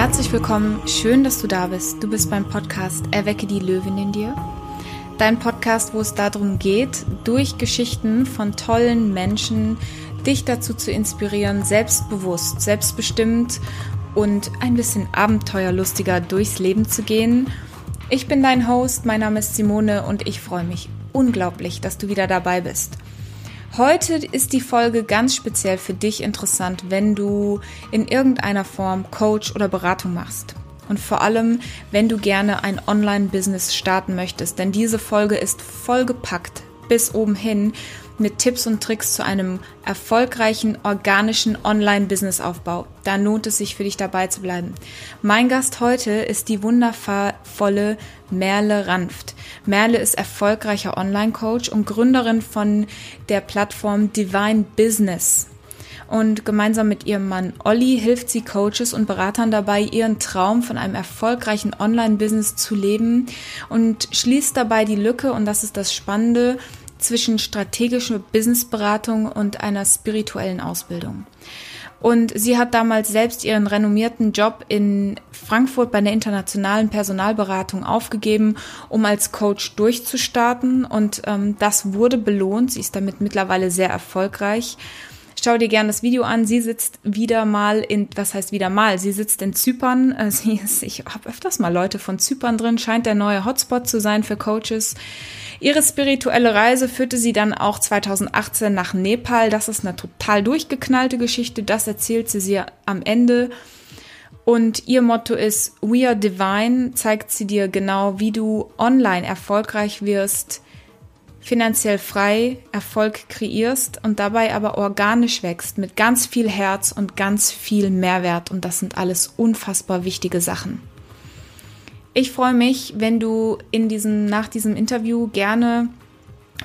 Herzlich willkommen, schön, dass du da bist. Du bist beim Podcast Erwecke die Löwin in dir. Dein Podcast, wo es darum geht, durch Geschichten von tollen Menschen dich dazu zu inspirieren, selbstbewusst, selbstbestimmt und ein bisschen abenteuerlustiger durchs Leben zu gehen. Ich bin dein Host, mein Name ist Simone und ich freue mich unglaublich, dass du wieder dabei bist. Heute ist die Folge ganz speziell für dich interessant, wenn du in irgendeiner Form Coach oder Beratung machst. Und vor allem, wenn du gerne ein Online-Business starten möchtest. Denn diese Folge ist vollgepackt bis oben hin mit Tipps und Tricks zu einem erfolgreichen, organischen Online-Business-Aufbau. Da lohnt es sich für dich dabei zu bleiben. Mein Gast heute ist die wundervolle Merle Ranft. Merle ist erfolgreicher Online-Coach und Gründerin von der Plattform Divine Business und gemeinsam mit ihrem Mann Olli hilft sie Coaches und Beratern dabei, ihren Traum von einem erfolgreichen Online-Business zu leben und schließt dabei die Lücke, und das ist das Spannende, zwischen strategischer Businessberatung und einer spirituellen Ausbildung. Und sie hat damals selbst ihren renommierten Job in Frankfurt bei einer internationalen Personalberatung aufgegeben, um als Coach durchzustarten. Und ähm, das wurde belohnt. Sie ist damit mittlerweile sehr erfolgreich. Schau dir gerne das Video an. Sie sitzt wieder mal in, was heißt wieder mal? Sie sitzt in Zypern. Äh, sie ist, ich habe öfters mal Leute von Zypern drin. Scheint der neue Hotspot zu sein für Coaches. Ihre spirituelle Reise führte sie dann auch 2018 nach Nepal. Das ist eine total durchgeknallte Geschichte. Das erzählt sie sie am Ende. Und ihr Motto ist We are divine, zeigt sie dir genau, wie du online erfolgreich wirst, finanziell frei Erfolg kreierst und dabei aber organisch wächst mit ganz viel Herz und ganz viel Mehrwert. Und das sind alles unfassbar wichtige Sachen. Ich freue mich, wenn du in diesem, nach diesem Interview gerne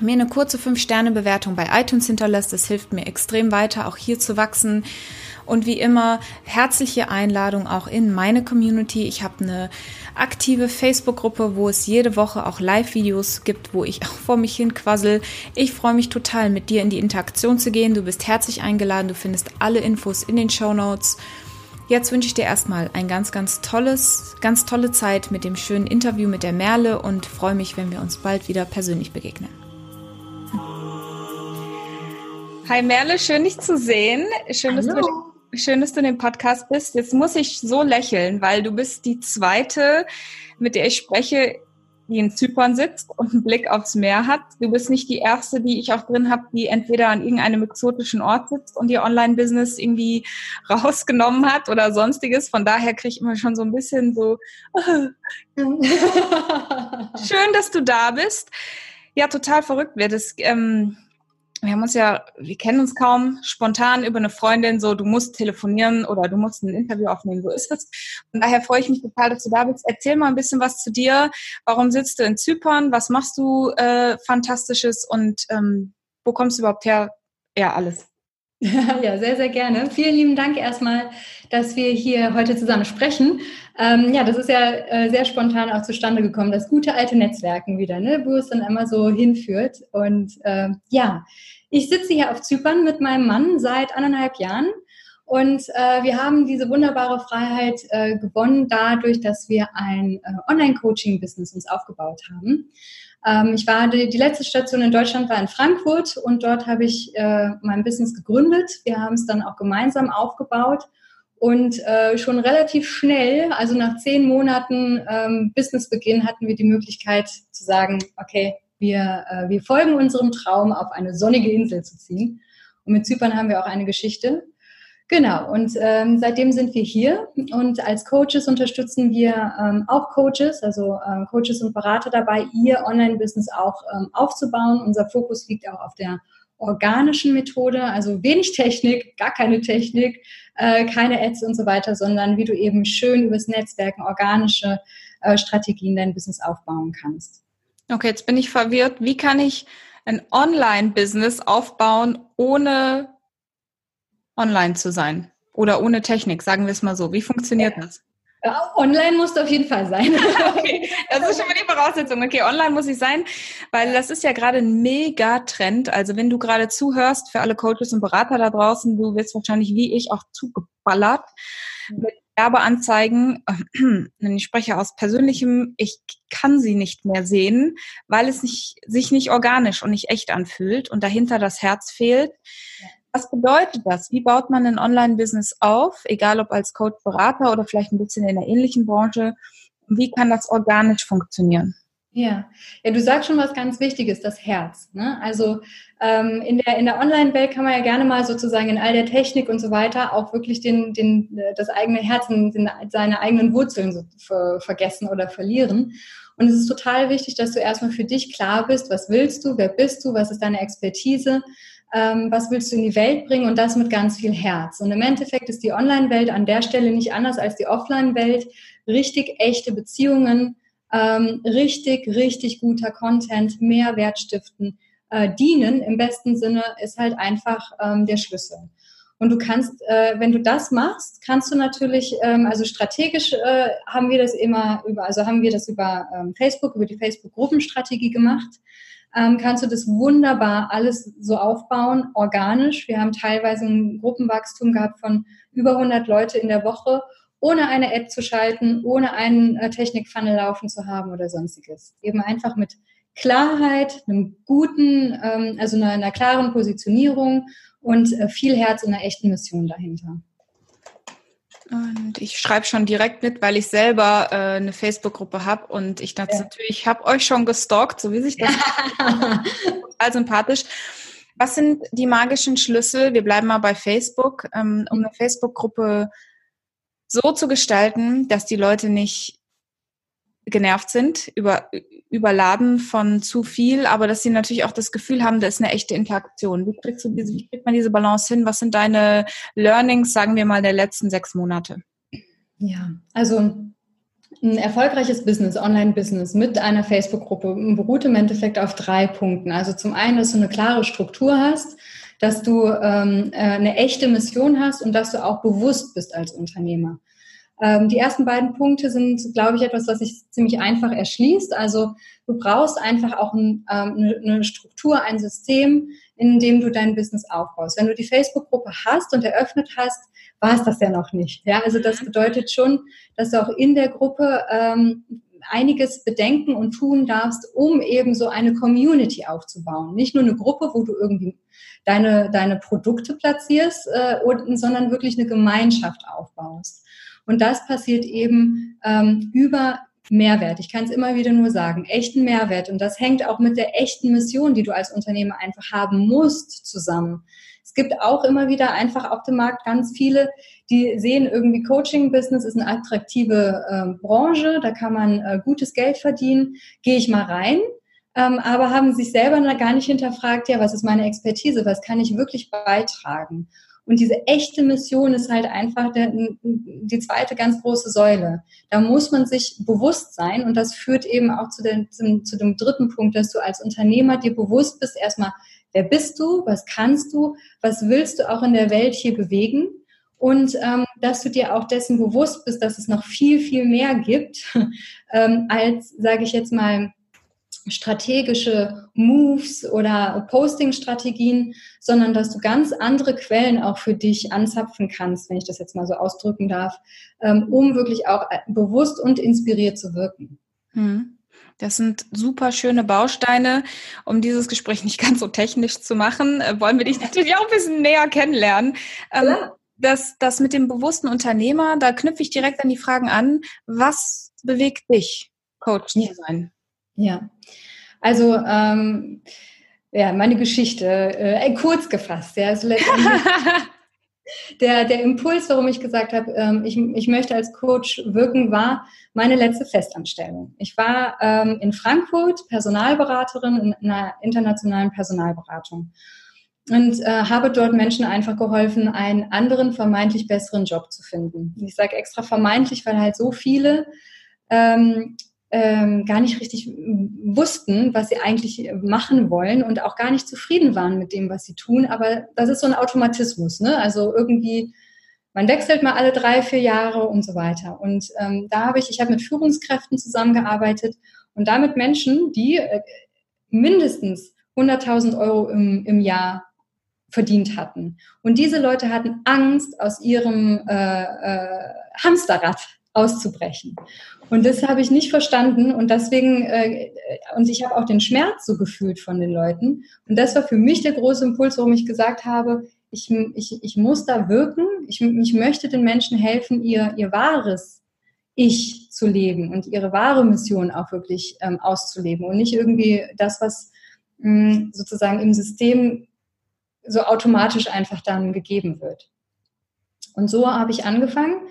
mir eine kurze 5-Sterne-Bewertung bei iTunes hinterlässt. Das hilft mir extrem weiter, auch hier zu wachsen. Und wie immer, herzliche Einladung auch in meine Community. Ich habe eine aktive Facebook-Gruppe, wo es jede Woche auch Live-Videos gibt, wo ich auch vor mich hin quassel. Ich freue mich total, mit dir in die Interaktion zu gehen. Du bist herzlich eingeladen. Du findest alle Infos in den Show Notes. Jetzt wünsche ich dir erstmal ein ganz, ganz tolles, ganz tolle Zeit mit dem schönen Interview mit der Merle und freue mich, wenn wir uns bald wieder persönlich begegnen. Hi Merle, schön dich zu sehen. Schön, dass du, schön, dass du in dem Podcast bist. Jetzt muss ich so lächeln, weil du bist die zweite, mit der ich spreche, die in Zypern sitzt und einen Blick aufs Meer hat. Du bist nicht die erste, die ich auch drin habe, die entweder an irgendeinem exotischen Ort sitzt und ihr Online-Business irgendwie rausgenommen hat oder sonstiges. Von daher kriege ich immer schon so ein bisschen so schön, dass du da bist. Ja, total verrückt wird es. Ähm, wir haben uns ja, wir kennen uns kaum, spontan über eine Freundin so, du musst telefonieren oder du musst ein Interview aufnehmen, so ist es. Von daher freue ich mich total, dass du da bist. Erzähl mal ein bisschen was zu dir. Warum sitzt du in Zypern? Was machst du äh, Fantastisches und ähm, wo kommst du überhaupt her? Ja, alles. Ja, sehr, sehr gerne. Vielen lieben Dank erstmal, dass wir hier heute zusammen sprechen. Ähm, ja, das ist ja äh, sehr spontan auch zustande gekommen, das gute alte Netzwerken wieder, ne, wo es dann immer so hinführt. Und äh, ja, ich sitze hier auf Zypern mit meinem Mann seit anderthalb Jahren. Und äh, wir haben diese wunderbare Freiheit äh, gewonnen dadurch, dass wir ein äh, Online-Coaching-Business uns aufgebaut haben. Ähm, ich war die, die, letzte Station in Deutschland war in Frankfurt und dort habe ich äh, mein Business gegründet. Wir haben es dann auch gemeinsam aufgebaut und äh, schon relativ schnell, also nach zehn Monaten ähm, Businessbeginn, hatten wir die Möglichkeit zu sagen, okay, wir, äh, wir folgen unserem Traum, auf eine sonnige Insel zu ziehen. Und mit Zypern haben wir auch eine Geschichte. Genau, und ähm, seitdem sind wir hier und als Coaches unterstützen wir ähm, auch Coaches, also ähm, Coaches und Berater dabei, ihr Online-Business auch ähm, aufzubauen. Unser Fokus liegt auch auf der organischen Methode, also wenig Technik, gar keine Technik, äh, keine Ads und so weiter, sondern wie du eben schön übers Netzwerken organische äh, Strategien dein Business aufbauen kannst. Okay, jetzt bin ich verwirrt. Wie kann ich ein Online-Business aufbauen, ohne online zu sein? Oder ohne Technik, sagen wir es mal so. Wie funktioniert ja. das? Ja, online musst du auf jeden Fall sein. okay, das ist schon mal die Voraussetzung. Okay, online muss ich sein, weil das ist ja gerade ein Mega-Trend. Also wenn du gerade zuhörst, für alle Coaches und Berater da draußen, du wirst wahrscheinlich wie ich auch zugeballert mit Werbeanzeigen, ich spreche aus persönlichem, ich kann sie nicht mehr sehen, weil es nicht, sich nicht organisch und nicht echt anfühlt und dahinter das Herz fehlt. Was bedeutet das? Wie baut man ein Online-Business auf, egal ob als Coach, Berater oder vielleicht ein bisschen in der ähnlichen Branche? Wie kann das organisch funktionieren? Ja. ja, du sagst schon was ganz Wichtiges, das Herz. Ne? Also ähm, in der, in der Online-Welt kann man ja gerne mal sozusagen in all der Technik und so weiter auch wirklich den, den, das eigene Herz, den, seine eigenen Wurzeln so ver, vergessen oder verlieren. Und es ist total wichtig, dass du erstmal für dich klar bist, was willst du, wer bist du, was ist deine Expertise, ähm, was willst du in die Welt bringen und das mit ganz viel Herz. Und im Endeffekt ist die Online-Welt an der Stelle nicht anders als die Offline-Welt. Richtig echte Beziehungen, ähm, richtig, richtig guter Content, Mehrwert stiften, äh, dienen im besten Sinne ist halt einfach ähm, der Schlüssel. Und du kannst, äh, wenn du das machst, kannst du natürlich, ähm, also strategisch äh, haben wir das immer über, also haben wir das über ähm, Facebook, über die Facebook-Gruppenstrategie gemacht. Ähm, kannst du das wunderbar alles so aufbauen, organisch. Wir haben teilweise ein Gruppenwachstum gehabt von über 100 Leute in der Woche ohne eine App zu schalten, ohne einen äh, Technikfunnel laufen zu haben oder sonstiges. Eben einfach mit Klarheit, einem guten, ähm, also einer, einer, klaren Positionierung und äh, viel Herz und einer echten Mission dahinter. Und ich schreibe schon direkt mit, weil ich selber äh, eine Facebook-Gruppe habe und ich dachte ja. natürlich, ich habe euch schon gestalkt, so wie sich das total sympathisch. Was sind die magischen Schlüssel? Wir bleiben mal bei Facebook, ähm, um eine Facebook-Gruppe so zu gestalten, dass die Leute nicht genervt sind, über, überladen von zu viel, aber dass sie natürlich auch das Gefühl haben, da ist eine echte Interaktion. Wie, kriegst du diese, wie kriegt man diese Balance hin? Was sind deine Learnings, sagen wir mal, der letzten sechs Monate? Ja, also ein erfolgreiches Business, Online-Business mit einer Facebook-Gruppe beruht im Endeffekt auf drei Punkten. Also zum einen, dass du eine klare Struktur hast, dass du ähm, äh, eine echte Mission hast und dass du auch bewusst bist als Unternehmer. Ähm, die ersten beiden Punkte sind, glaube ich, etwas, was sich ziemlich einfach erschließt. Also du brauchst einfach auch ein, ähm, eine Struktur, ein System, in dem du dein Business aufbaust. Wenn du die Facebook-Gruppe hast und eröffnet hast, war es das ja noch nicht. Ja, also das mhm. bedeutet schon, dass du auch in der Gruppe ähm, einiges bedenken und tun darfst, um eben so eine Community aufzubauen. Nicht nur eine Gruppe, wo du irgendwie deine, deine Produkte platzierst, äh, und, sondern wirklich eine Gemeinschaft aufbaust. Und das passiert eben ähm, über Mehrwert. Ich kann es immer wieder nur sagen, echten Mehrwert. Und das hängt auch mit der echten Mission, die du als Unternehmer einfach haben musst, zusammen. Es gibt auch immer wieder einfach auf dem Markt ganz viele, die sehen irgendwie Coaching-Business ist eine attraktive äh, Branche, da kann man äh, gutes Geld verdienen, gehe ich mal rein, ähm, aber haben sich selber gar nicht hinterfragt, ja, was ist meine Expertise, was kann ich wirklich beitragen? Und diese echte Mission ist halt einfach der, die zweite ganz große Säule. Da muss man sich bewusst sein und das führt eben auch zu, zu, zu dem dritten Punkt, dass du als Unternehmer dir bewusst bist, erstmal, wer bist du, was kannst du, was willst du auch in der Welt hier bewegen? Und ähm, dass du dir auch dessen bewusst bist, dass es noch viel, viel mehr gibt ähm, als, sage ich jetzt mal, strategische Moves oder Posting-Strategien, sondern dass du ganz andere Quellen auch für dich anzapfen kannst, wenn ich das jetzt mal so ausdrücken darf, ähm, um wirklich auch äh, bewusst und inspiriert zu wirken. Hm. Das sind super schöne Bausteine. Um dieses Gespräch nicht ganz so technisch zu machen, äh, wollen wir dich natürlich auch ein bisschen näher kennenlernen. Ähm, das, das mit dem bewussten Unternehmer, da knüpfe ich direkt an die Fragen an. Was bewegt dich, Coach zu sein? Ja, also ähm, ja, meine Geschichte, äh, kurz gefasst, ja, also der, der Impuls, warum ich gesagt habe, ähm, ich, ich möchte als Coach wirken, war meine letzte Festanstellung. Ich war ähm, in Frankfurt Personalberaterin in einer internationalen Personalberatung und äh, habe dort Menschen einfach geholfen, einen anderen vermeintlich besseren Job zu finden. Ich sage extra vermeintlich, weil halt so viele ähm, ähm, gar nicht richtig wussten, was sie eigentlich machen wollen und auch gar nicht zufrieden waren mit dem, was sie tun. Aber das ist so ein Automatismus. Ne? Also irgendwie, man wechselt mal alle drei, vier Jahre und so weiter. Und ähm, da habe ich, ich habe mit Führungskräften zusammengearbeitet und damit Menschen, die äh, mindestens 100.000 Euro im, im Jahr verdient hatten. Und diese Leute hatten Angst, aus ihrem äh, äh, Hamsterrad auszubrechen. Und das habe ich nicht verstanden und deswegen, äh, und ich habe auch den Schmerz so gefühlt von den Leuten. Und das war für mich der große Impuls, warum ich gesagt habe, ich, ich, ich muss da wirken, ich, ich möchte den Menschen helfen, ihr, ihr wahres Ich zu leben und ihre wahre Mission auch wirklich ähm, auszuleben und nicht irgendwie das, was mh, hm, sozusagen im System so automatisch einfach dann gegeben wird. Und so habe ich angefangen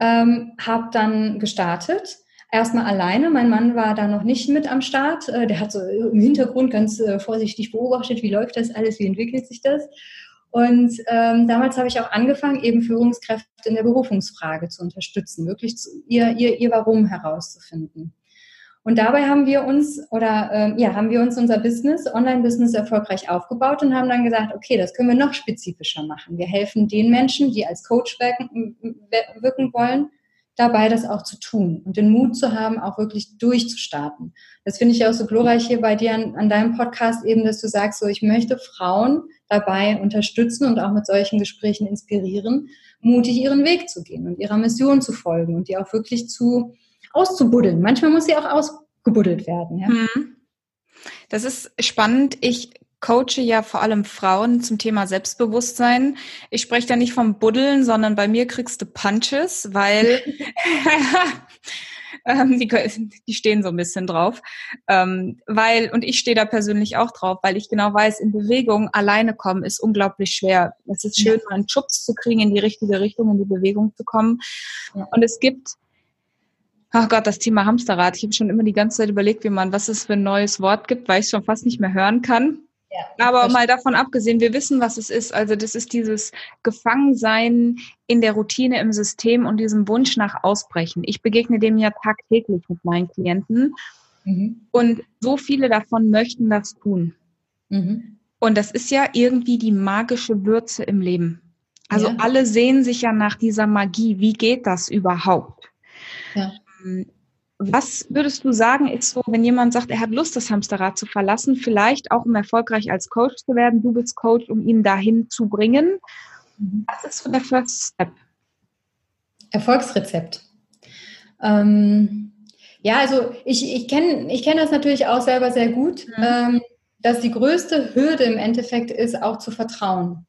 ähm, habe dann gestartet. Erstmal alleine. Mein Mann war da noch nicht mit am Start. Äh, der hat so im Hintergrund ganz äh, vorsichtig beobachtet, wie läuft das alles, wie entwickelt sich das. Und ähm, damals habe ich auch angefangen, eben Führungskräfte in der Berufungsfrage zu unterstützen, wirklich zu, ihr, ihr, ihr Warum herauszufinden. Und dabei haben wir uns oder ähm, ja, haben wir uns unser Business, Online-Business erfolgreich aufgebaut und haben dann gesagt, okay, das können wir noch spezifischer machen. Wir helfen den Menschen, die als Coach wirken, wirken wollen, dabei das auch zu tun und den Mut zu haben, auch wirklich durchzustarten. Das finde ich auch so glorreich hier bei dir an, an deinem Podcast eben, dass du sagst, so ich möchte Frauen dabei unterstützen und auch mit solchen Gesprächen inspirieren, mutig ihren Weg zu gehen und ihrer Mission zu folgen und die auch wirklich zu auszubuddeln. Manchmal muss sie auch ausgebuddelt werden. Ja? Mhm. Das ist spannend. Ich coache ja vor allem Frauen zum Thema Selbstbewusstsein. Ich spreche da nicht vom Buddeln, sondern bei mir kriegst du Punches, weil ähm, die, die, stehen so ein bisschen drauf. Ähm, weil, und ich stehe da persönlich auch drauf, weil ich genau weiß, in Bewegung alleine kommen ist unglaublich schwer. Es ist schön, ja. einen Schubs zu kriegen, in die richtige Richtung, in die Bewegung zu kommen. Ja. Und es gibt Ach Gott, das Thema Hamsterrad. Ich habe schon immer die ganze Zeit überlegt, wie man, was es für ein neues Wort gibt, weil ich es schon fast nicht mehr hören kann. Ja, Aber mal davon abgesehen, wir wissen, was es ist. Also das ist dieses Gefangensein in der Routine im System und diesem Wunsch nach Ausbrechen. Ich begegne dem ja tagtäglich mit meinen Klienten. Mhm. Und so viele davon möchten das tun. Mhm. Und das ist ja irgendwie die magische Würze im Leben. Also ja. alle sehen sich ja nach dieser Magie. Wie geht das überhaupt? Ja. Was würdest du sagen, ist so, wenn jemand sagt, er hat Lust, das Hamsterrad zu verlassen, vielleicht auch um erfolgreich als Coach zu werden, du bist Coach, um ihn dahin zu bringen. Was ist so der First Step? Erfolgsrezept. Ähm, ja, also ich, ich kenne ich kenn das natürlich auch selber sehr gut, mhm. ähm, dass die größte Hürde im Endeffekt ist, auch zu vertrauen.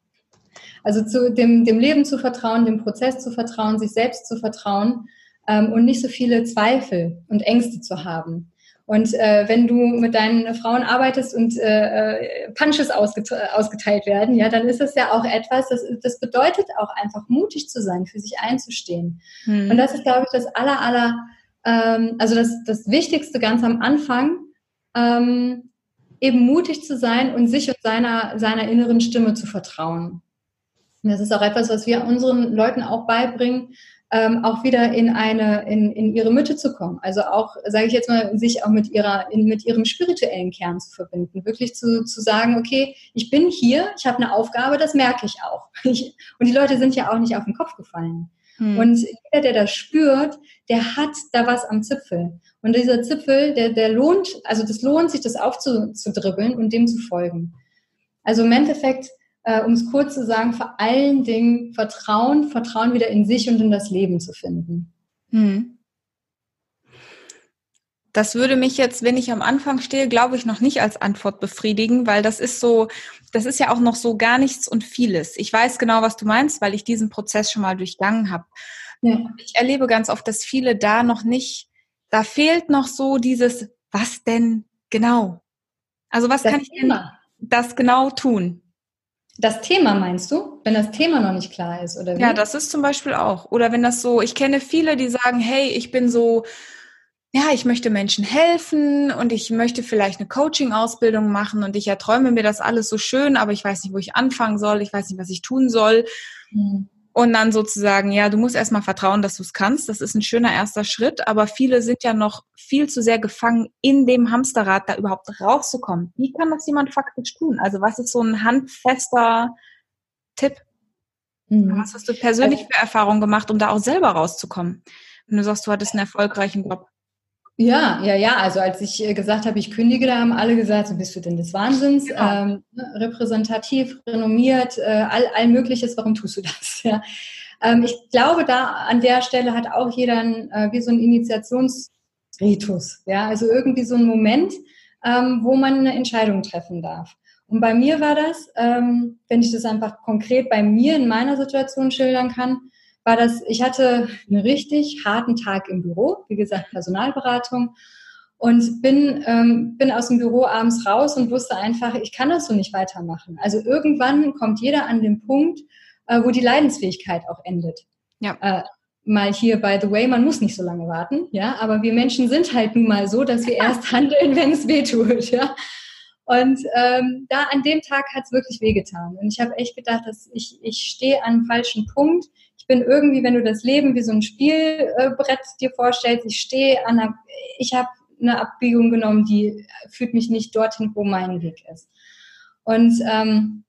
Also zu dem, dem Leben zu vertrauen, dem Prozess zu vertrauen, sich selbst zu vertrauen ähm, und nicht so viele Zweifel und Ängste zu haben. Und äh, wenn du mit deinen Frauen arbeitest und äh, äh Punches ausget ausgeteilt werden, ja, dann ist das ja auch etwas, das, das bedeutet auch einfach mutig zu sein, für sich einzustehen. Hm. Und das ist, glaube ich, das aller, aller, ähm, also das, das Wichtigste ganz am Anfang, ähm, eben mutig zu sein und sich und seiner, seiner inneren Stimme zu vertrauen. Und das ist auch etwas, was wir unseren Leuten auch beibringen, ähm, auch wieder in eine, in, in ihre Mitte zu kommen. Also auch, sage ich jetzt mal, sich auch mit ihrer, in, mit ihrem spirituellen Kern zu verbinden. Wirklich zu, zu sagen, okay, ich bin hier, ich habe eine Aufgabe, das merke ich auch. Ich, und die Leute sind ja auch nicht auf den Kopf gefallen. Hm. Und jeder, der das spürt, der hat da was am Zipfel. Und dieser Zipfel, der, der lohnt, also das lohnt sich, das aufzudribbeln und dem zu folgen. Also im Endeffekt äh, um es kurz zu sagen, vor allen Dingen Vertrauen, Vertrauen wieder in sich und in das Leben zu finden. Hm. Das würde mich jetzt, wenn ich am Anfang stehe, glaube ich, noch nicht als Antwort befriedigen, weil das ist so, das ist ja auch noch so gar nichts und vieles. Ich weiß genau, was du meinst, weil ich diesen Prozess schon mal durchgangen habe. Ja. Ich erlebe ganz oft, dass viele da noch nicht, da fehlt noch so dieses, was denn genau? Also was das kann ich denn das genau tun? Das Thema meinst du? Wenn das Thema noch nicht klar ist, oder wie? Ja, das ist zum Beispiel auch. Oder wenn das so, ich kenne viele, die sagen, hey, ich bin so, ja, ich möchte Menschen helfen und ich möchte vielleicht eine Coaching-Ausbildung machen und ich erträume mir das alles so schön, aber ich weiß nicht, wo ich anfangen soll, ich weiß nicht, was ich tun soll. Mhm. Und dann sozusagen, ja, du musst erstmal vertrauen, dass du es kannst. Das ist ein schöner erster Schritt, aber viele sind ja noch viel zu sehr gefangen in dem Hamsterrad, da überhaupt rauszukommen. Wie kann das jemand faktisch tun? Also was ist so ein handfester Tipp? Mhm. Was hast du persönlich also für Erfahrungen gemacht, um da auch selber rauszukommen? Wenn du sagst, du hattest einen erfolgreichen Job. Ja, ja, ja. Also als ich äh, gesagt habe, ich kündige, da haben alle gesagt, so bist du denn des Wahnsinns? Genau. Ähm, ne, repräsentativ, renommiert, äh, all, all Mögliches, warum tust du das? Ja. ähm, ich glaube, da an der Stelle hat auch jeder ein, äh, wie so ein Initiationsritus. Ja, also irgendwie so ein Moment, ähm, wo man eine Entscheidung treffen darf. Und bei mir war das, ähm, wenn ich das einfach konkret bei mir in meiner Situation schildern kann, war das, ich hatte einen richtig harten Tag im Büro, wie gesagt, Personalberatung und bin, ähm, bin aus dem Büro abends raus und wusste einfach, ich kann das so nicht weitermachen. Also irgendwann kommt jeder an den Punkt, äh, wo die Leidensfähigkeit auch endet. Ja. Äh, mal hier, by the way, man muss nicht so lange warten, ja, aber wir Menschen sind halt nun mal so, dass wir erst handeln, wenn es weh tut, ja. Und ähm, da an dem Tag hat es wirklich wehgetan. Und ich habe echt gedacht, dass ich, ich stehe an einem falschen Punkt. Ich bin irgendwie, wenn du das Leben wie so ein Spielbrett dir vorstellst, ich stehe an einer, ich habe eine Abbiegung genommen, die führt mich nicht dorthin, wo mein Weg ist. Und ähm,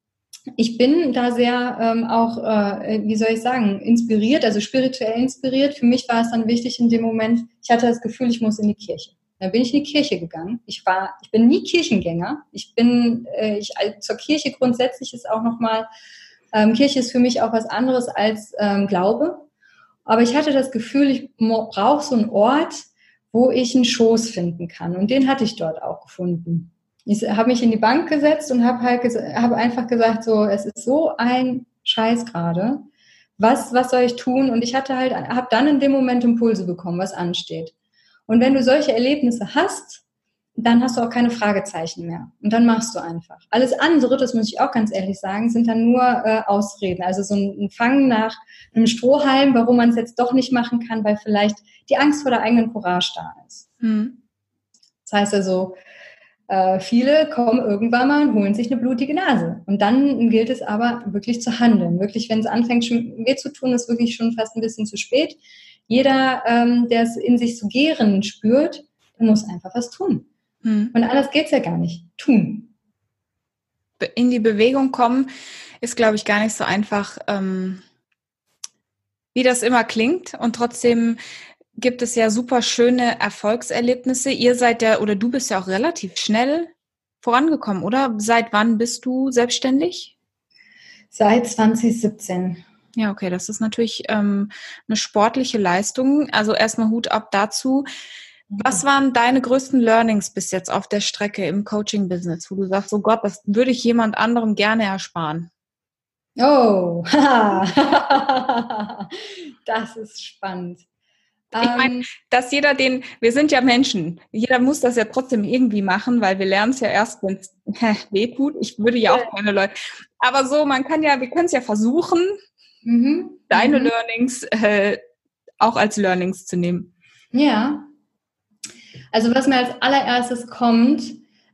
ich bin da sehr ähm, auch, äh, wie soll ich sagen, inspiriert, also spirituell inspiriert. Für mich war es dann wichtig in dem Moment, ich hatte das Gefühl, ich muss in die Kirche. Dann bin ich in die Kirche gegangen. Ich war, ich bin nie Kirchengänger. Ich bin, äh, ich also zur Kirche grundsätzlich ist auch nochmal, ähm, Kirche ist für mich auch was anderes als ähm, Glaube. Aber ich hatte das Gefühl, ich brauche so einen Ort, wo ich einen Schoß finden kann. Und den hatte ich dort auch gefunden ich habe mich in die Bank gesetzt und habe halt hab einfach gesagt, so, es ist so ein Scheiß gerade. Was, was soll ich tun? Und ich hatte halt, habe dann in dem Moment Impulse bekommen, was ansteht. Und wenn du solche Erlebnisse hast, dann hast du auch keine Fragezeichen mehr. Und dann machst du einfach. Alles andere, das muss ich auch ganz ehrlich sagen, sind dann nur äh, Ausreden. Also so ein Fangen nach einem Strohhalm, warum man es jetzt doch nicht machen kann, weil vielleicht die Angst vor der eigenen Courage da ist. Mhm. Das heißt also, äh, viele kommen irgendwann mal und holen sich eine blutige Nase. Und dann gilt es aber wirklich zu handeln. Wirklich, wenn es anfängt, schon weh zu tun, ist wirklich schon fast ein bisschen zu spät. Jeder, ähm, der es in sich so gären spürt, muss einfach was tun. Hm. Und anders geht's ja gar nicht. Tun. In die Bewegung kommen ist, glaube ich, gar nicht so einfach, ähm, wie das immer klingt. Und trotzdem gibt es ja super schöne Erfolgserlebnisse. Ihr seid ja, oder du bist ja auch relativ schnell vorangekommen, oder? Seit wann bist du selbstständig? Seit 2017. Ja, okay, das ist natürlich ähm, eine sportliche Leistung. Also erstmal Hut ab dazu. Was waren deine größten Learnings bis jetzt auf der Strecke im Coaching-Business, wo du sagst, oh Gott, das würde ich jemand anderem gerne ersparen? Oh, das ist spannend. Ich meine, ähm. dass jeder den, wir sind ja Menschen, jeder muss das ja trotzdem irgendwie machen, weil wir lernen es ja erst, wenn es weh tut. Ich würde ja auch keine Leute. Aber so, man kann ja, wir können es ja versuchen, mhm. deine mhm. Learnings äh, auch als Learnings zu nehmen. Ja. Also was mir als allererstes kommt,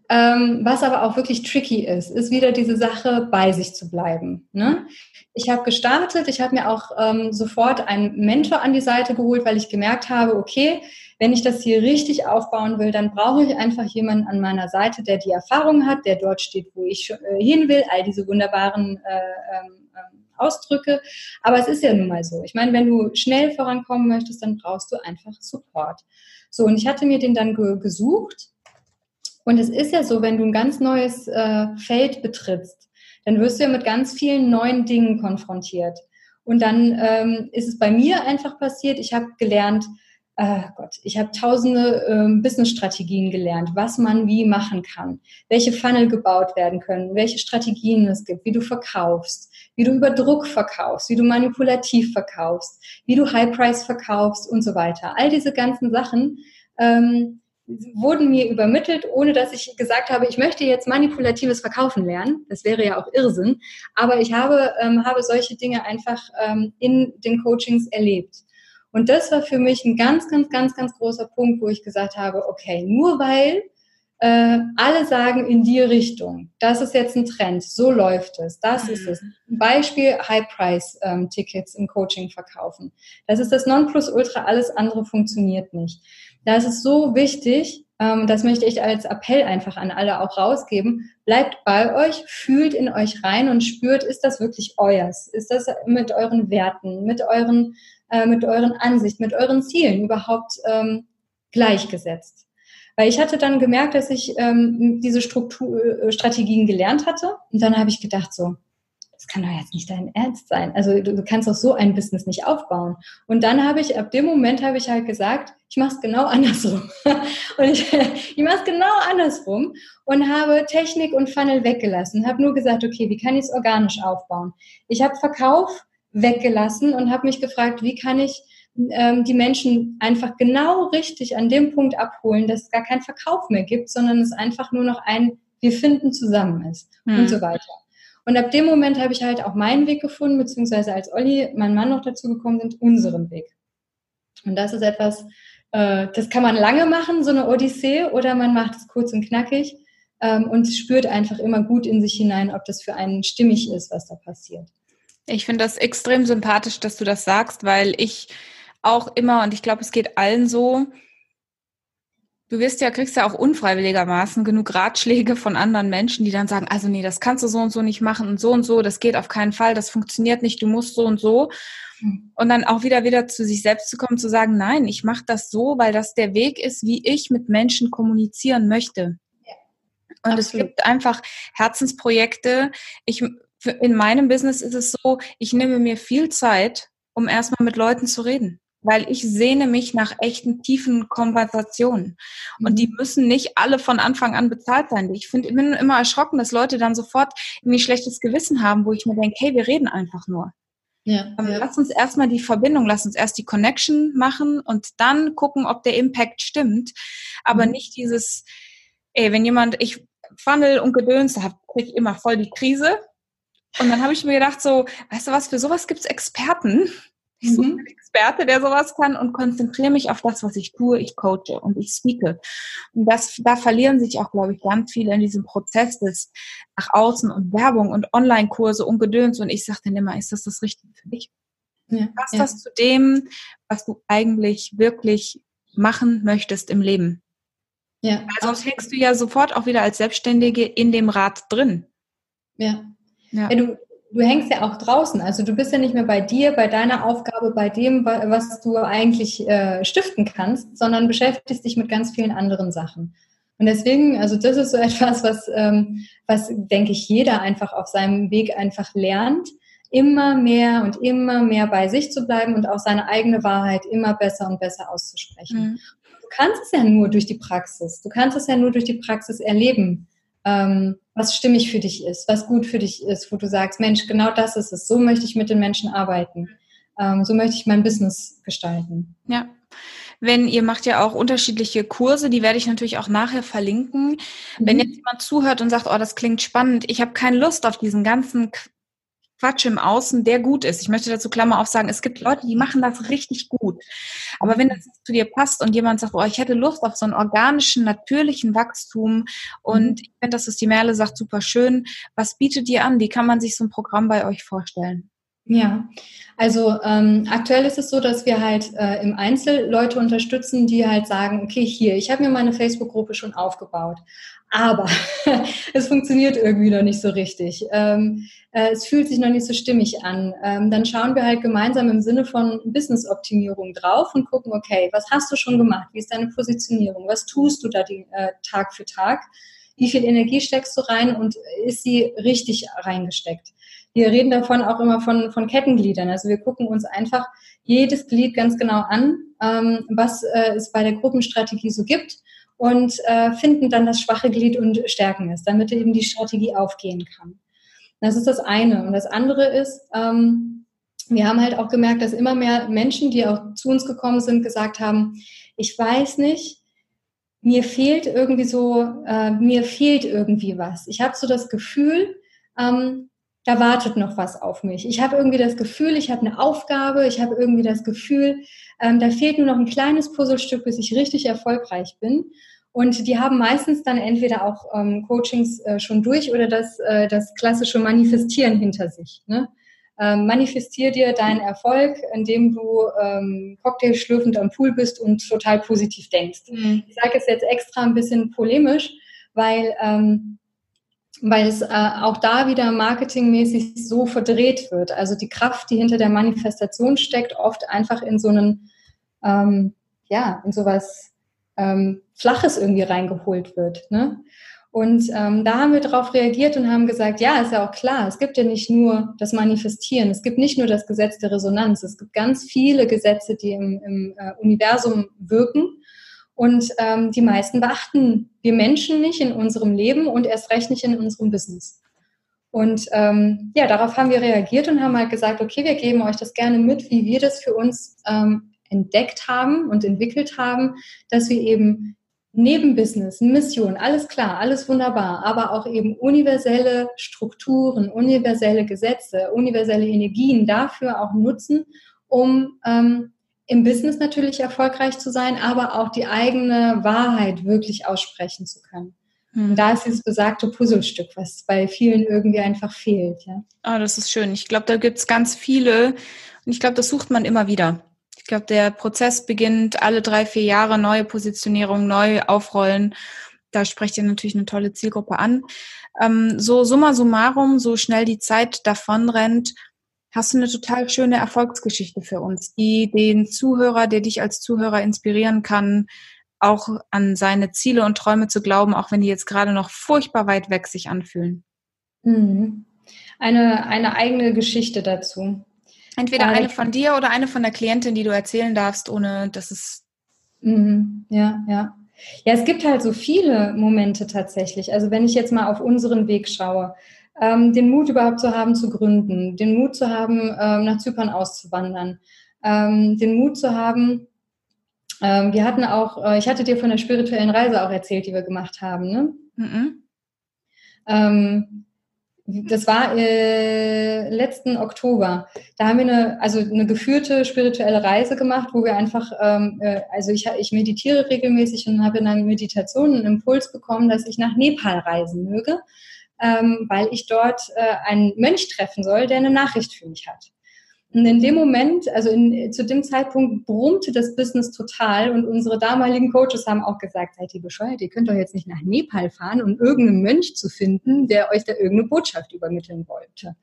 ähm, was aber auch wirklich tricky ist, ist wieder diese Sache, bei sich zu bleiben. Ne? Ich habe gestartet, ich habe mir auch ähm, sofort einen Mentor an die Seite geholt, weil ich gemerkt habe, okay, wenn ich das hier richtig aufbauen will, dann brauche ich einfach jemanden an meiner Seite, der die Erfahrung hat, der dort steht, wo ich äh, hin will, all diese wunderbaren äh, ähm, Ausdrücke. Aber es ist ja nun mal so. Ich meine, wenn du schnell vorankommen möchtest, dann brauchst du einfach Support. So, und ich hatte mir den dann ge gesucht und es ist ja so, wenn du ein ganz neues äh, Feld betrittst, dann wirst du ja mit ganz vielen neuen Dingen konfrontiert. Und dann ähm, ist es bei mir einfach passiert, ich habe gelernt, äh, Gott, ich habe tausende ähm, Business-Strategien gelernt, was man wie machen kann, welche Funnel gebaut werden können, welche Strategien es gibt, wie du verkaufst, wie du über Druck verkaufst, wie du manipulativ verkaufst, wie du High-Price verkaufst und so weiter. All diese ganzen Sachen ähm, wurden mir übermittelt, ohne dass ich gesagt habe, ich möchte jetzt manipulatives Verkaufen lernen. Das wäre ja auch Irrsinn. Aber ich habe, ähm, habe solche Dinge einfach ähm, in den Coachings erlebt. Und das war für mich ein ganz, ganz, ganz, ganz großer Punkt, wo ich gesagt habe, okay, nur weil äh, alle sagen in die Richtung, das ist jetzt ein Trend, so läuft es, das ist es. Mhm. Beispiel High-Price-Tickets ähm, im Coaching verkaufen. Das ist das Nonplusultra, alles andere funktioniert nicht. Da ist so wichtig, ähm, das möchte ich als Appell einfach an alle auch rausgeben. Bleibt bei euch, fühlt in euch rein und spürt, ist das wirklich euers? Ist das mit euren Werten, mit euren, äh, mit euren Ansichten, mit euren Zielen überhaupt ähm, gleichgesetzt? Weil ich hatte dann gemerkt, dass ich ähm, diese Struktur, äh, Strategien gelernt hatte und dann habe ich gedacht so, das kann doch jetzt nicht dein Ernst sein. Also du, du kannst doch so ein Business nicht aufbauen. Und dann habe ich, ab dem Moment habe ich halt gesagt, ich mache es genau andersrum. und ich, ich mache es genau andersrum und habe Technik und Funnel weggelassen. Habe nur gesagt, okay, wie kann ich es organisch aufbauen? Ich habe Verkauf weggelassen und habe mich gefragt, wie kann ich ähm, die Menschen einfach genau richtig an dem Punkt abholen, dass es gar keinen Verkauf mehr gibt, sondern es einfach nur noch ein Wir finden zusammen ist hm. und so weiter. Und ab dem Moment habe ich halt auch meinen Weg gefunden, beziehungsweise als Olli, mein Mann noch dazu gekommen sind, unseren Weg. Und das ist etwas, äh, das kann man lange machen, so eine Odyssee, oder man macht es kurz und knackig ähm, und spürt einfach immer gut in sich hinein, ob das für einen stimmig ist, was da passiert. Ich finde das extrem sympathisch, dass du das sagst, weil ich auch immer, und ich glaube, es geht allen so, du wirst ja, kriegst ja auch unfreiwilligermaßen genug Ratschläge von anderen Menschen, die dann sagen, also nee, das kannst du so und so nicht machen und so und so, das geht auf keinen Fall, das funktioniert nicht, du musst so und so. Hm. Und dann auch wieder wieder zu sich selbst zu kommen, zu sagen, nein, ich mache das so, weil das der Weg ist, wie ich mit Menschen kommunizieren möchte. Und Absolut. es gibt einfach Herzensprojekte. Ich, in meinem Business ist es so, ich nehme mir viel Zeit, um erstmal mit Leuten zu reden weil ich sehne mich nach echten tiefen Konversationen. Und die mhm. müssen nicht alle von Anfang an bezahlt sein. Ich finde bin immer erschrocken, dass Leute dann sofort irgendwie schlechtes Gewissen haben, wo ich mir denke, hey, wir reden einfach nur. Ja, ja. Lass uns erstmal die Verbindung, lass uns erst die Connection machen und dann gucken, ob der Impact stimmt. Aber mhm. nicht dieses, ey, wenn jemand, ich Funnel und Gedöns, da kriege ich immer voll die Krise. Und dann habe ich mir gedacht, so, weißt du was, für sowas gibt's Experten. Ich suche mhm. Experte, der sowas kann und konzentriere mich auf das, was ich tue. Ich coache und ich speake. Und das, da verlieren sich auch, glaube ich, ganz viele in diesem Prozess des nach außen und Werbung und Online-Kurse und Gedöns. Und ich sage dann immer, ist das das Richtige für dich? Ja, Passt ja. das zu dem, was du eigentlich wirklich machen möchtest im Leben? Ja. Weil sonst hängst du ja sofort auch wieder als Selbstständige in dem Rad drin. Ja. Ja. ja du, du hängst ja auch draußen. Also du bist ja nicht mehr bei dir, bei deiner Aufgabe, bei dem, was du eigentlich äh, stiften kannst, sondern beschäftigst dich mit ganz vielen anderen Sachen. Und deswegen, also das ist so etwas, was, ähm, was denke ich, jeder einfach auf seinem Weg einfach lernt, immer mehr und immer mehr bei sich zu bleiben und auch seine eigene Wahrheit immer besser und besser auszusprechen. Mhm. Du kannst es ja nur durch die Praxis. Du kannst es ja nur durch die Praxis erleben ähm, was stimmig für dich ist, was gut für dich ist, wo du sagst, Mensch, genau das ist es, so möchte ich mit den Menschen arbeiten, ähm, so möchte ich mein Business gestalten. Ja. Wenn ihr macht ja auch unterschiedliche Kurse, die werde ich natürlich auch nachher verlinken. Mhm. Wenn jetzt jemand zuhört und sagt, oh, das klingt spannend, ich habe keine Lust auf diesen ganzen Quatsch im Außen, der gut ist. Ich möchte dazu Klammer auf sagen, es gibt Leute, die machen das richtig gut. Aber wenn das zu dir passt und jemand sagt, oh, ich hätte Lust auf so einen organischen, natürlichen Wachstum und mhm. ich finde, dass es die Merle sagt, super schön. Was bietet ihr an? Wie kann man sich so ein Programm bei euch vorstellen? Ja, also ähm, aktuell ist es so, dass wir halt äh, im Einzel Leute unterstützen, die halt sagen, okay, hier, ich habe mir meine Facebook-Gruppe schon aufgebaut, aber es funktioniert irgendwie noch nicht so richtig. Ähm, äh, es fühlt sich noch nicht so stimmig an. Ähm, dann schauen wir halt gemeinsam im Sinne von Business-Optimierung drauf und gucken, okay, was hast du schon gemacht? Wie ist deine Positionierung? Was tust du da die, äh, Tag für Tag? Wie viel Energie steckst du rein und ist sie richtig reingesteckt? Wir reden davon auch immer von, von Kettengliedern. Also wir gucken uns einfach jedes Glied ganz genau an, ähm, was äh, es bei der Gruppenstrategie so gibt und äh, finden dann das schwache Glied und stärken es, damit eben die Strategie aufgehen kann. Das ist das eine. Und das andere ist, ähm, wir haben halt auch gemerkt, dass immer mehr Menschen, die auch zu uns gekommen sind, gesagt haben, ich weiß nicht, mir fehlt irgendwie so, äh, mir fehlt irgendwie was. Ich habe so das Gefühl, ähm, da wartet noch was auf mich. Ich habe irgendwie das Gefühl, ich habe eine Aufgabe, ich habe irgendwie das Gefühl, ähm, da fehlt nur noch ein kleines Puzzlestück, bis ich richtig erfolgreich bin. Und die haben meistens dann entweder auch ähm, Coachings äh, schon durch oder das, äh, das klassische Manifestieren hinter sich. Ne? Ähm, manifestier dir deinen Erfolg, indem du ähm, cocktailschlürfend am Pool bist und total positiv denkst. Mhm. Ich sage es jetzt extra ein bisschen polemisch, weil ähm, weil es äh, auch da wieder marketingmäßig so verdreht wird. Also die Kraft, die hinter der Manifestation steckt, oft einfach in so einen, ähm, ja, in sowas ähm, Flaches irgendwie reingeholt wird. Ne? Und ähm, da haben wir darauf reagiert und haben gesagt, ja, ist ja auch klar, es gibt ja nicht nur das Manifestieren, es gibt nicht nur das Gesetz der Resonanz, es gibt ganz viele Gesetze, die im, im äh, Universum wirken. Und ähm, die meisten beachten wir Menschen nicht in unserem Leben und erst recht nicht in unserem Business. Und ähm, ja, darauf haben wir reagiert und haben halt gesagt, okay, wir geben euch das gerne mit, wie wir das für uns ähm, entdeckt haben und entwickelt haben, dass wir eben neben Business, Mission, alles klar, alles wunderbar, aber auch eben universelle Strukturen, universelle Gesetze, universelle Energien dafür auch nutzen, um ähm, im Business natürlich erfolgreich zu sein, aber auch die eigene Wahrheit wirklich aussprechen zu können. Und hm. da ist dieses besagte Puzzlestück, was bei vielen irgendwie einfach fehlt. Ja. Ah, das ist schön. Ich glaube, da gibt es ganz viele und ich glaube, das sucht man immer wieder. Ich glaube, der Prozess beginnt alle drei, vier Jahre, neue Positionierung, neu aufrollen. Da sprecht ihr natürlich eine tolle Zielgruppe an. Ähm, so summa summarum, so schnell die Zeit davonrennt, hast du eine total schöne Erfolgsgeschichte für uns, die den Zuhörer, der dich als Zuhörer inspirieren kann, auch an seine Ziele und Träume zu glauben, auch wenn die jetzt gerade noch furchtbar weit weg sich anfühlen. Mhm. Eine, eine eigene Geschichte dazu. Entweder eine von dir oder eine von der Klientin, die du erzählen darfst, ohne dass es. Mhm, ja, ja. Ja, es gibt halt so viele Momente tatsächlich. Also wenn ich jetzt mal auf unseren Weg schaue, ähm, den Mut überhaupt zu haben, zu gründen, den Mut zu haben, ähm, nach Zypern auszuwandern, ähm, den Mut zu haben, ähm, wir hatten auch, äh, ich hatte dir von der spirituellen Reise auch erzählt, die wir gemacht haben, ne? Mhm. Ähm, das war äh, letzten Oktober. Da haben wir eine, also eine geführte spirituelle Reise gemacht, wo wir einfach, ähm, äh, also ich, ich meditiere regelmäßig und habe in einer Meditation einen Impuls bekommen, dass ich nach Nepal reisen möge, ähm, weil ich dort äh, einen Mönch treffen soll, der eine Nachricht für mich hat. Und in dem Moment, also in, zu dem Zeitpunkt brummte das Business total und unsere damaligen Coaches haben auch gesagt, seid ihr bescheuert, ihr könnt doch jetzt nicht nach Nepal fahren, um irgendeinen Mönch zu finden, der euch da irgendeine Botschaft übermitteln wollte.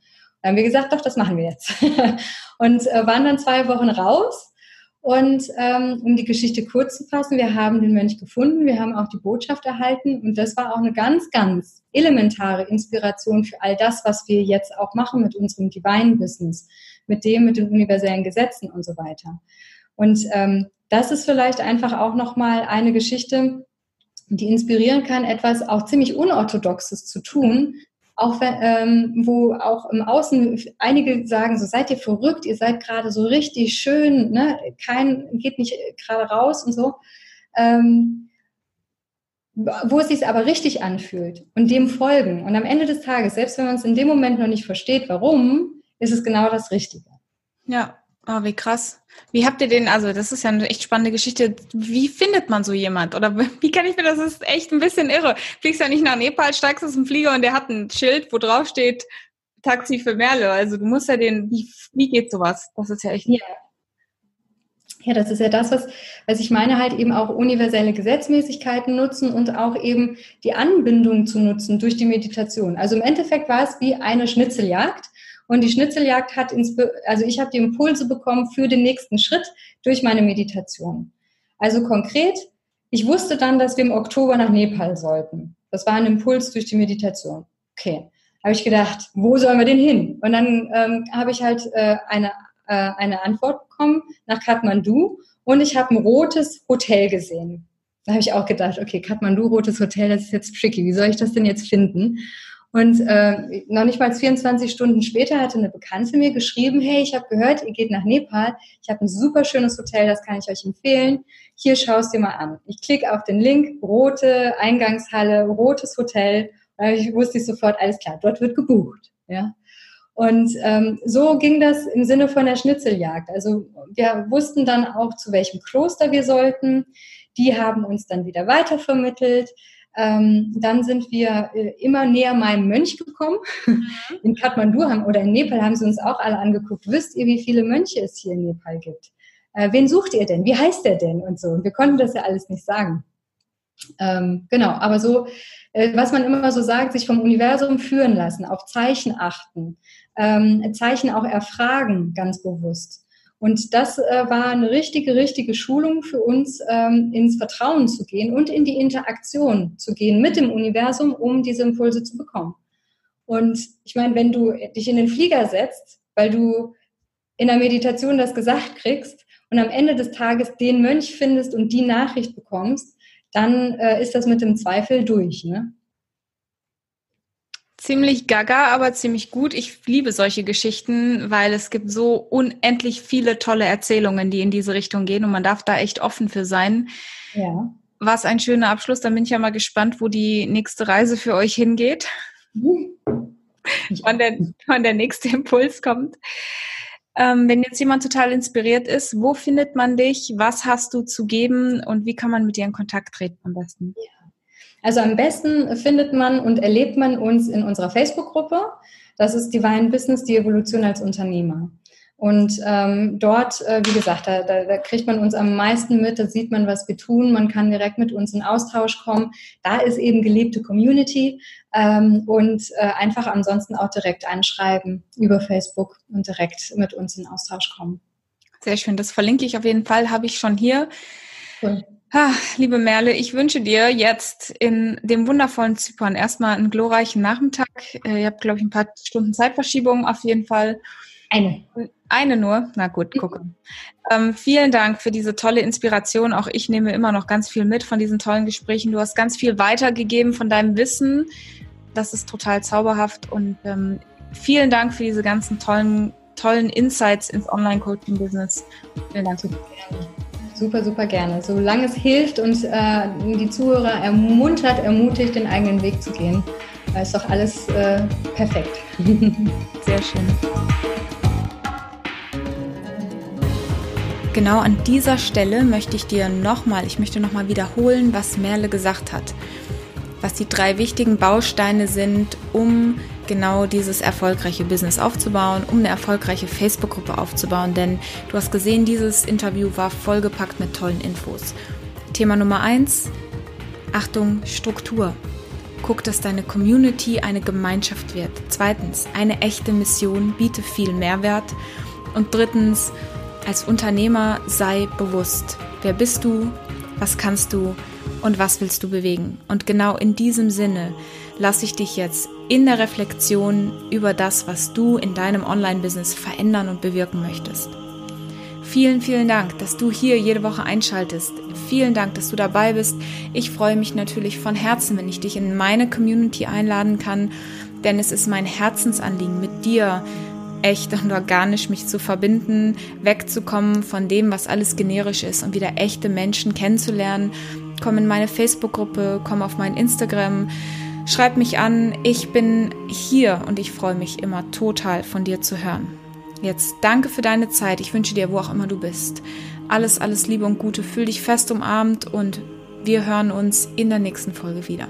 Dann haben wir gesagt, doch, das machen wir jetzt. und äh, waren dann zwei Wochen raus. Und ähm, um die Geschichte kurz zu fassen, wir haben den Mönch gefunden, wir haben auch die Botschaft erhalten und das war auch eine ganz, ganz elementare Inspiration für all das, was wir jetzt auch machen mit unserem Divine Business mit dem, mit den universellen Gesetzen und so weiter. Und ähm, das ist vielleicht einfach auch nochmal eine Geschichte, die inspirieren kann, etwas auch ziemlich Unorthodoxes zu tun, auch wenn, ähm, wo auch im Außen einige sagen, so seid ihr verrückt, ihr seid gerade so richtig schön, ne? kein geht nicht gerade raus und so. Ähm, wo es sich aber richtig anfühlt und dem folgen. Und am Ende des Tages, selbst wenn man es in dem Moment noch nicht versteht, warum, ist es genau das Richtige. Ja, oh, wie krass. Wie habt ihr den, also das ist ja eine echt spannende Geschichte. Wie findet man so jemand? Oder wie kann ich mir das? Ist echt ein bisschen irre. Fliegst ja nicht nach Nepal, steigst aus dem Flieger und der hat ein Schild, wo drauf steht Taxi für Merle. Also du musst ja den, wie, wie geht sowas? Das ist ja echt. Ja. Ja, das ist ja das, was, was ich meine, halt eben auch universelle Gesetzmäßigkeiten nutzen und auch eben die Anbindung zu nutzen durch die Meditation. Also im Endeffekt war es wie eine Schnitzeljagd. Und die Schnitzeljagd hat, also ich habe die Impulse bekommen für den nächsten Schritt durch meine Meditation. Also konkret, ich wusste dann, dass wir im Oktober nach Nepal sollten. Das war ein Impuls durch die Meditation. Okay, habe ich gedacht, wo sollen wir denn hin? Und dann ähm, habe ich halt äh, eine, äh, eine Antwort bekommen nach Kathmandu und ich habe ein rotes Hotel gesehen. Da habe ich auch gedacht, okay, Kathmandu, rotes Hotel, das ist jetzt tricky. Wie soll ich das denn jetzt finden? Und äh, noch nicht mal 24 Stunden später hatte eine Bekannte mir geschrieben, hey, ich habe gehört, ihr geht nach Nepal. Ich habe ein super schönes Hotel, das kann ich euch empfehlen. Hier schaust dir mal an. Ich klicke auf den Link, rote Eingangshalle, rotes Hotel. Und ich wusste ich sofort, alles klar, dort wird gebucht. Ja. Und ähm, so ging das im Sinne von der Schnitzeljagd. Also wir wussten dann auch, zu welchem Kloster wir sollten. Die haben uns dann wieder weitervermittelt. Ähm, dann sind wir äh, immer näher meinem Mönch gekommen. Mhm. In Kathmandu haben, oder in Nepal haben sie uns auch alle angeguckt. Wisst ihr, wie viele Mönche es hier in Nepal gibt? Äh, wen sucht ihr denn? Wie heißt der denn? Und so. Und wir konnten das ja alles nicht sagen. Ähm, genau, aber so, äh, was man immer so sagt, sich vom Universum führen lassen, auf Zeichen achten, ähm, Zeichen auch erfragen, ganz bewusst. Und das äh, war eine richtige, richtige Schulung für uns, ähm, ins Vertrauen zu gehen und in die Interaktion zu gehen mit dem Universum, um diese Impulse zu bekommen. Und ich meine, wenn du dich in den Flieger setzt, weil du in der Meditation das gesagt kriegst und am Ende des Tages den Mönch findest und die Nachricht bekommst, dann äh, ist das mit dem Zweifel durch. Ne? Ziemlich gaga, aber ziemlich gut. Ich liebe solche Geschichten, weil es gibt so unendlich viele tolle Erzählungen, die in diese Richtung gehen und man darf da echt offen für sein. Ja. Was ein schöner Abschluss. Dann bin ich ja mal gespannt, wo die nächste Reise für euch hingeht. Mhm. wann, der, wann der nächste Impuls kommt. Ähm, wenn jetzt jemand total inspiriert ist, wo findet man dich? Was hast du zu geben und wie kann man mit dir in Kontakt treten am besten? Ja. Also am besten findet man und erlebt man uns in unserer Facebook-Gruppe. Das ist Divine Business, die Evolution als Unternehmer. Und ähm, dort, äh, wie gesagt, da, da, da kriegt man uns am meisten mit, da sieht man, was wir tun, man kann direkt mit uns in Austausch kommen. Da ist eben gelebte Community ähm, und äh, einfach ansonsten auch direkt anschreiben über Facebook und direkt mit uns in Austausch kommen. Sehr schön, das verlinke ich auf jeden Fall, habe ich schon hier. Cool. Ah, liebe Merle, ich wünsche dir jetzt in dem wundervollen Zypern erstmal einen glorreichen Nachmittag. Äh, ihr habt, glaube ich, ein paar Stunden Zeitverschiebung auf jeden Fall. Eine. Eine nur? Na gut, gucken. Ähm, vielen Dank für diese tolle Inspiration. Auch ich nehme immer noch ganz viel mit von diesen tollen Gesprächen. Du hast ganz viel weitergegeben von deinem Wissen. Das ist total zauberhaft. Und ähm, vielen Dank für diese ganzen tollen, tollen Insights ins Online-Coaching-Business. Vielen Dank. Super, super gerne. Solange es hilft und äh, die Zuhörer ermuntert, ermutigt, den eigenen Weg zu gehen, ist doch alles äh, perfekt. Sehr schön. Genau an dieser Stelle möchte ich dir nochmal, ich möchte nochmal wiederholen, was Merle gesagt hat. Was die drei wichtigen Bausteine sind, um genau dieses erfolgreiche Business aufzubauen, um eine erfolgreiche Facebook-Gruppe aufzubauen. Denn du hast gesehen, dieses Interview war vollgepackt mit tollen Infos. Thema Nummer eins: Achtung, Struktur. Guck, dass deine Community eine Gemeinschaft wird. Zweitens, eine echte Mission biete viel Mehrwert. Und drittens, als Unternehmer sei bewusst. Wer bist du? Was kannst du? Und was willst du bewegen? Und genau in diesem Sinne lasse ich dich jetzt in der Reflexion über das, was du in deinem Online-Business verändern und bewirken möchtest. Vielen, vielen Dank, dass du hier jede Woche einschaltest. Vielen Dank, dass du dabei bist. Ich freue mich natürlich von Herzen, wenn ich dich in meine Community einladen kann, denn es ist mein Herzensanliegen, mit dir echt und organisch mich zu verbinden, wegzukommen von dem, was alles generisch ist und wieder echte Menschen kennenzulernen. Komm in meine Facebook-Gruppe, komm auf mein Instagram, Schreib mich an, ich bin hier und ich freue mich immer total von dir zu hören. Jetzt danke für deine Zeit. Ich wünsche dir, wo auch immer du bist, alles, alles Liebe und Gute. Fühl dich fest umarmt und wir hören uns in der nächsten Folge wieder.